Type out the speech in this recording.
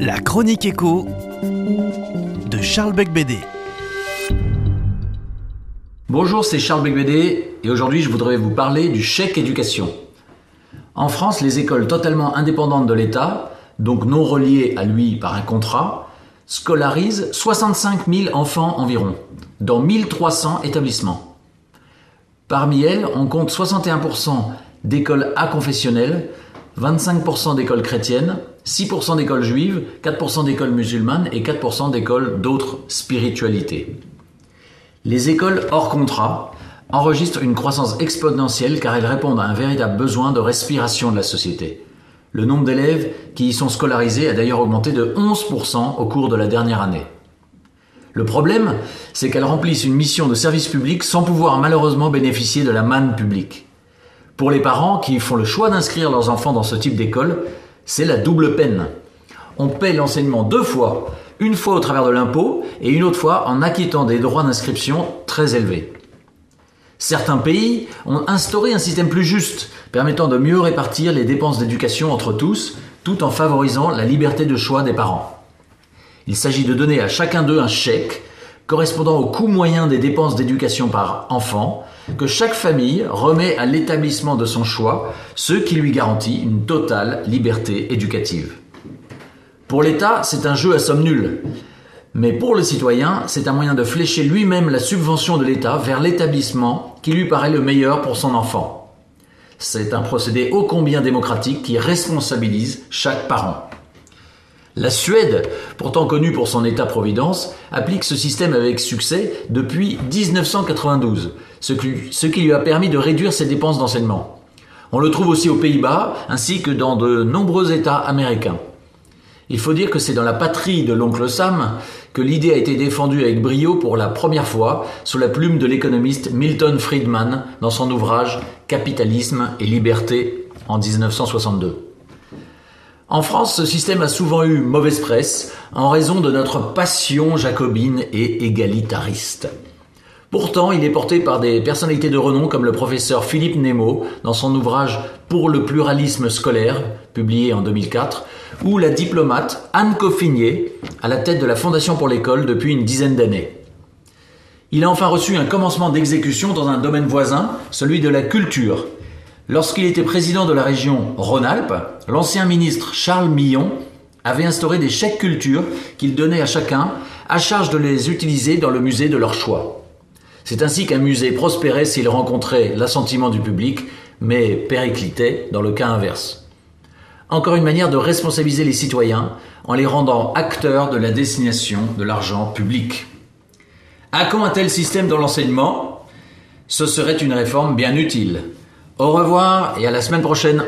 La chronique écho de Charles Becbédé. Bonjour, c'est Charles Becbédé et aujourd'hui je voudrais vous parler du chèque éducation. En France, les écoles totalement indépendantes de l'État, donc non reliées à lui par un contrat, scolarisent 65 000 enfants environ, dans 1300 établissements. Parmi elles, on compte 61% d'écoles confessionnelles, 25% d'écoles chrétiennes, 6% d'écoles juives, 4% d'écoles musulmanes et 4% d'écoles d'autres spiritualités. Les écoles hors contrat enregistrent une croissance exponentielle car elles répondent à un véritable besoin de respiration de la société. Le nombre d'élèves qui y sont scolarisés a d'ailleurs augmenté de 11% au cours de la dernière année. Le problème, c'est qu'elles remplissent une mission de service public sans pouvoir malheureusement bénéficier de la manne publique. Pour les parents qui font le choix d'inscrire leurs enfants dans ce type d'école, c'est la double peine. On paie l'enseignement deux fois, une fois au travers de l'impôt et une autre fois en acquittant des droits d'inscription très élevés. Certains pays ont instauré un système plus juste, permettant de mieux répartir les dépenses d'éducation entre tous, tout en favorisant la liberté de choix des parents. Il s'agit de donner à chacun d'eux un chèque correspondant au coût moyen des dépenses d'éducation par enfant, que chaque famille remet à l'établissement de son choix, ce qui lui garantit une totale liberté éducative. Pour l'État, c'est un jeu à somme nulle. Mais pour le citoyen, c'est un moyen de flécher lui-même la subvention de l'État vers l'établissement qui lui paraît le meilleur pour son enfant. C'est un procédé ô combien démocratique qui responsabilise chaque parent. La Suède, pourtant connue pour son État-providence, applique ce système avec succès depuis 1992, ce qui, lui a permis de réduire ses dépenses d'enseignement. On le trouve aussi aux Pays-Bas, ainsi que dans de nombreux États américains. Il faut dire que c'est dans la patrie de l'oncle Sam que l'idée a été défendue avec brio pour la première fois sous la plume de l'économiste Milton Friedman dans son ouvrage Capitalisme et liberté en 1962. En France, ce système a souvent eu mauvaise presse en raison de notre passion jacobine et égalitariste. Pourtant, il est porté par des personnalités de renom comme le professeur Philippe Nemo dans son ouvrage Pour le pluralisme scolaire, publié en 2004, ou la diplomate Anne Coffinier, à la tête de la Fondation pour l'école depuis une dizaine d'années. Il a enfin reçu un commencement d'exécution dans un domaine voisin, celui de la culture, Lorsqu'il était président de la région Rhône-Alpes, l'ancien ministre Charles Millon avait instauré des chèques culture qu'il donnait à chacun à charge de les utiliser dans le musée de leur choix. C'est ainsi qu'un musée prospérait s'il rencontrait l'assentiment du public, mais périclitait dans le cas inverse. Encore une manière de responsabiliser les citoyens en les rendant acteurs de la destination de l'argent public. À quand un tel système dans l'enseignement? Ce serait une réforme bien utile. Au revoir et à la semaine prochaine.